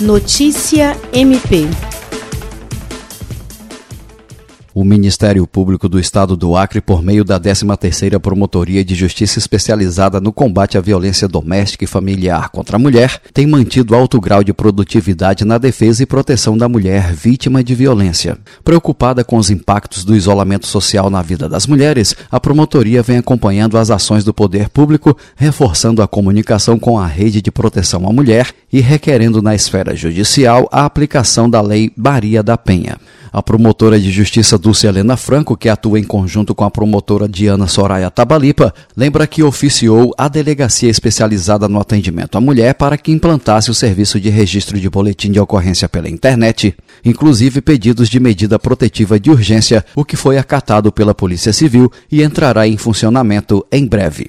Notícia MP o Ministério Público do Estado do Acre, por meio da 13ª Promotoria de Justiça Especializada no Combate à Violência Doméstica e Familiar contra a Mulher, tem mantido alto grau de produtividade na defesa e proteção da mulher vítima de violência. Preocupada com os impactos do isolamento social na vida das mulheres, a promotoria vem acompanhando as ações do poder público, reforçando a comunicação com a rede de proteção à mulher e requerendo na esfera judicial a aplicação da Lei Maria da Penha. A promotora de justiça Dulce Helena Franco, que atua em conjunto com a promotora Diana Soraya Tabalipa, lembra que oficiou a delegacia especializada no atendimento à mulher para que implantasse o serviço de registro de boletim de ocorrência pela internet, inclusive pedidos de medida protetiva de urgência, o que foi acatado pela Polícia Civil e entrará em funcionamento em breve.